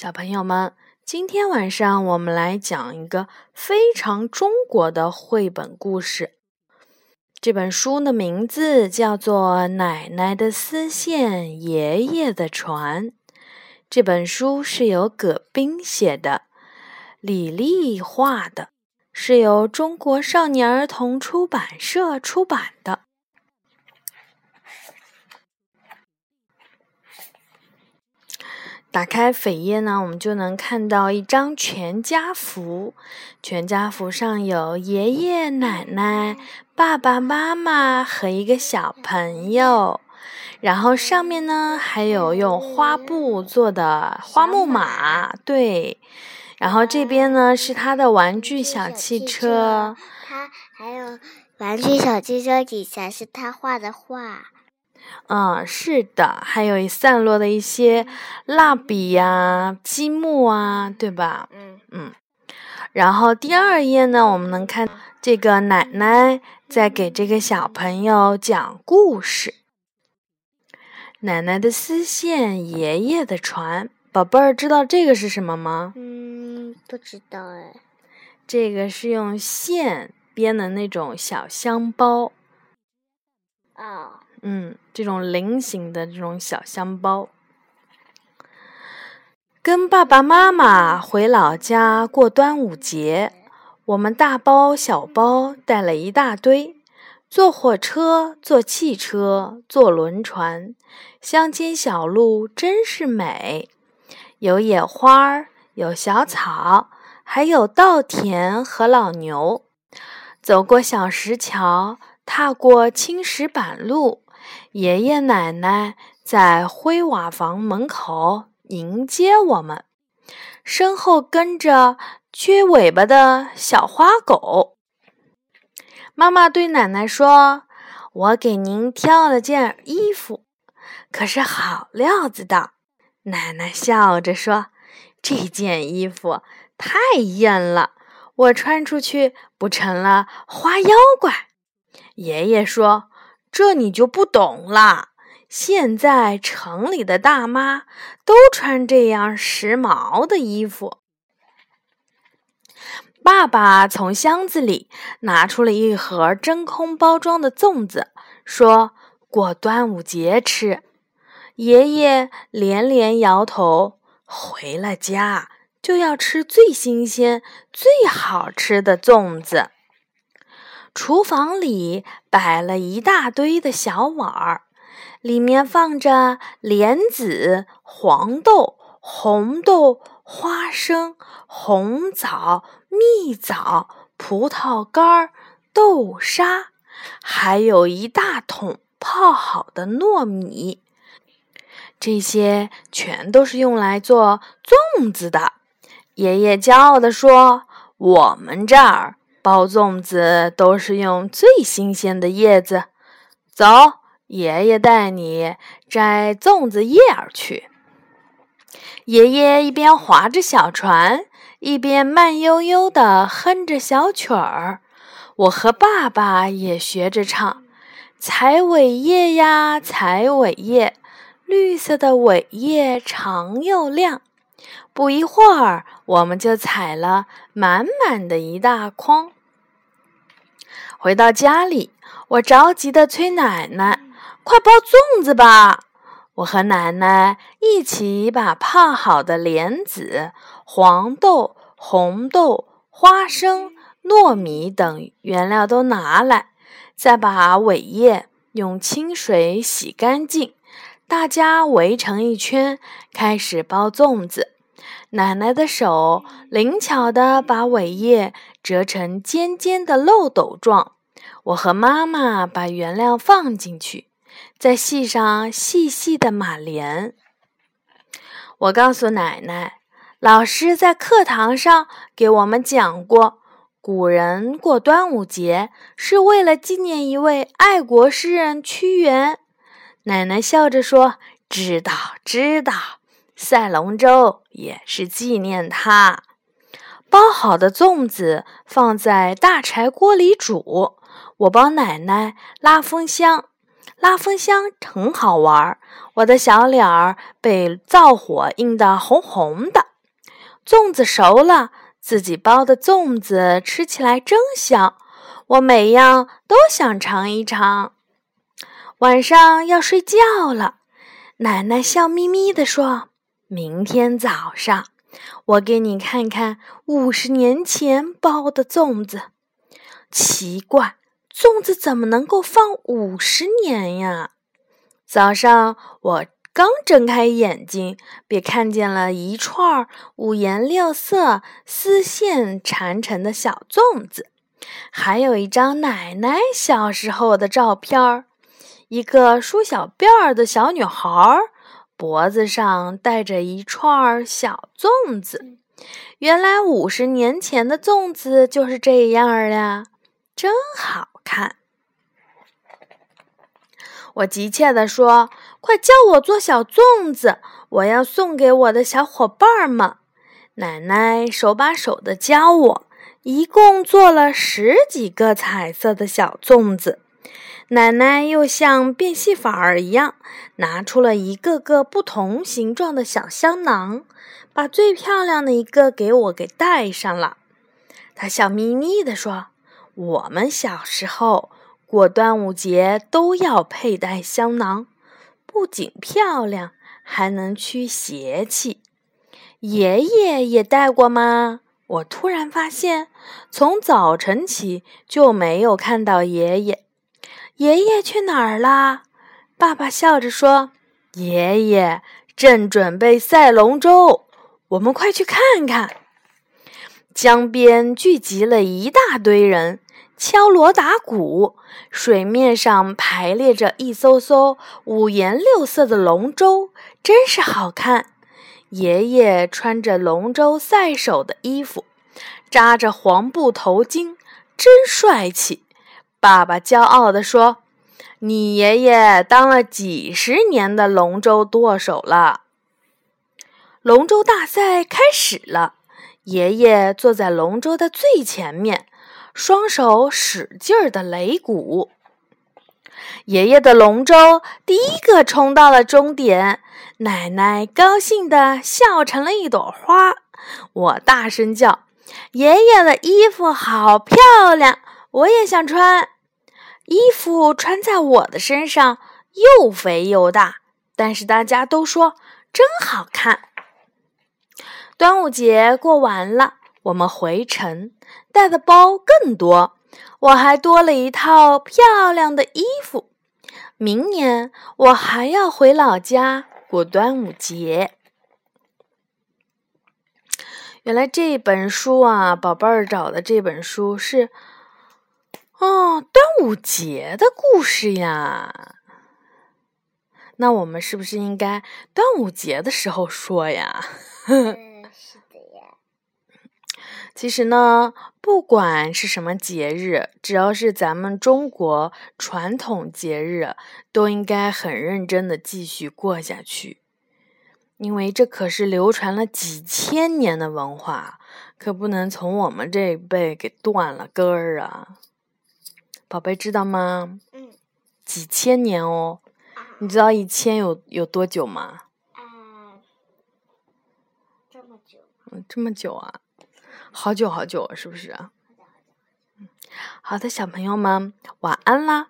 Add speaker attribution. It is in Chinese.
Speaker 1: 小朋友们，今天晚上我们来讲一个非常中国的绘本故事。这本书的名字叫做《奶奶的丝线，爷爷的船》。这本书是由葛冰写的，李丽画的，是由中国少年儿童出版社出版的。打开扉页呢，我们就能看到一张全家福。全家福上有爷爷奶奶、爸爸妈妈和一个小朋友。然后上面呢还有用花布做的花木马，对。然后这边呢是他的玩具小汽车。
Speaker 2: 他还有玩具小汽车底下是他画的画。
Speaker 1: 嗯，是的，还有散落的一些蜡笔呀、积木啊，对吧？
Speaker 2: 嗯
Speaker 1: 嗯。然后第二页呢，我们能看这个奶奶在给这个小朋友讲故事。奶奶的丝线，爷爷的船。宝贝儿，知道这个是什么吗？
Speaker 2: 嗯，不知道哎。
Speaker 1: 这个是用线编的那种小香包。
Speaker 2: 哦。
Speaker 1: 嗯，这种菱形的这种小香包，跟爸爸妈妈回老家过端午节，我们大包小包带了一大堆，坐火车、坐汽车、坐轮船，乡间小路真是美，有野花，有小草，还有稻田和老牛。走过小石桥，踏过青石板路。爷爷奶奶在灰瓦房门口迎接我们，身后跟着撅尾巴的小花狗。妈妈对奶奶说：“我给您挑了件衣服，可是好料子的。”奶奶笑着说：“这件衣服太艳了，我穿出去不成了花妖怪？”爷爷说。这你就不懂了。现在城里的大妈都穿这样时髦的衣服。爸爸从箱子里拿出了一盒真空包装的粽子，说：“过端午节吃。”爷爷连连摇头，回了家就要吃最新鲜、最好吃的粽子。厨房里摆了一大堆的小碗儿，里面放着莲子、黄豆、红豆、花生、红枣、蜜枣、葡萄干、豆沙，还有一大桶泡好的糯米。这些全都是用来做粽子的。爷爷骄傲地说：“我们这儿。”包粽子都是用最新鲜的叶子。走，爷爷带你摘粽子叶儿去。爷爷一边划着小船，一边慢悠悠地哼着小曲儿。我和爸爸也学着唱：采苇叶呀，采苇叶，绿色的苇叶长又亮。不一会儿，我们就采了满满的一大筐。回到家里，我着急地催奶奶：“快包粽子吧！”我和奶奶一起把泡好的莲子、黄豆、红豆、花生、糯米等原料都拿来，再把尾叶用清水洗干净。大家围成一圈，开始包粽子。奶奶的手灵巧地把尾叶折成尖尖的漏斗状，我和妈妈把原料放进去，再系上细细的马莲。我告诉奶奶，老师在课堂上给我们讲过，古人过端午节是为了纪念一位爱国诗人屈原。奶奶笑着说：“知道，知道。”赛龙舟也是纪念他。包好的粽子放在大柴锅里煮。我帮奶奶拉风箱，拉风箱很好玩。我的小脸儿被灶火映得红红的。粽子熟了，自己包的粽子吃起来真香，我每样都想尝一尝。晚上要睡觉了，奶奶笑眯眯地说：“明天早上，我给你看看五十年前包的粽子。奇怪，粽子怎么能够放五十年呀？”早上我刚睁开眼睛，便看见了一串五颜六色、丝线缠成的小粽子，还有一张奶奶小时候的照片儿。一个梳小辫儿的小女孩儿，脖子上戴着一串小粽子。原来五十年前的粽子就是这样呀，真好看！我急切地说：“快教我做小粽子，我要送给我的小伙伴们。”奶奶手把手的教我，一共做了十几个彩色的小粽子。奶奶又像变戏法儿一样，拿出了一个个不同形状的小香囊，把最漂亮的一个给我给戴上了。她笑眯眯地说：“我们小时候过端午节都要佩戴香囊，不仅漂亮，还能驱邪气。爷爷也戴过吗？”我突然发现，从早晨起就没有看到爷爷。爷爷去哪儿啦？爸爸笑着说：“爷爷正准备赛龙舟，我们快去看看。”江边聚集了一大堆人，敲锣打鼓，水面上排列着一艘艘五颜六色的龙舟，真是好看。爷爷穿着龙舟赛手的衣服，扎着黄布头巾，真帅气。爸爸骄傲地说：“你爷爷当了几十年的龙舟舵手了。”龙舟大赛开始了，爷爷坐在龙舟的最前面，双手使劲儿的擂鼓。爷爷的龙舟第一个冲到了终点，奶奶高兴的笑成了一朵花。我大声叫：“爷爷的衣服好漂亮！”我也想穿衣服，穿在我的身上又肥又大，但是大家都说真好看。端午节过完了，我们回城，带的包更多，我还多了一套漂亮的衣服。明年我还要回老家过端午节。原来这本书啊，宝贝儿找的这本书是。哦，端午节的故事呀，那我们是不是应该端午节的时候说呀？
Speaker 2: 嗯，是的呀。
Speaker 1: 其实呢，不管是什么节日，只要是咱们中国传统节日，都应该很认真的继续过下去，因为这可是流传了几千年的文化，可不能从我们这一辈给断了根儿啊。宝贝，知道吗？
Speaker 2: 嗯，
Speaker 1: 几千年哦，你知道一千有有多久吗？
Speaker 2: 啊，这么久。
Speaker 1: 嗯，这么久啊，好久好久，是不是？嗯，好的，小朋友们，晚安啦。